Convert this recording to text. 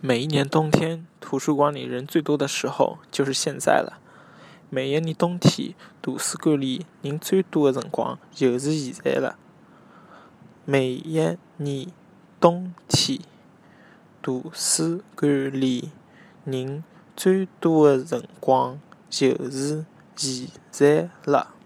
每一年冬天图书馆里人最多的时候就是现在了。每一年冬天图书馆里人最多的辰光就是现在了。每一年冬天图书馆里人最多的辰光就是现在了。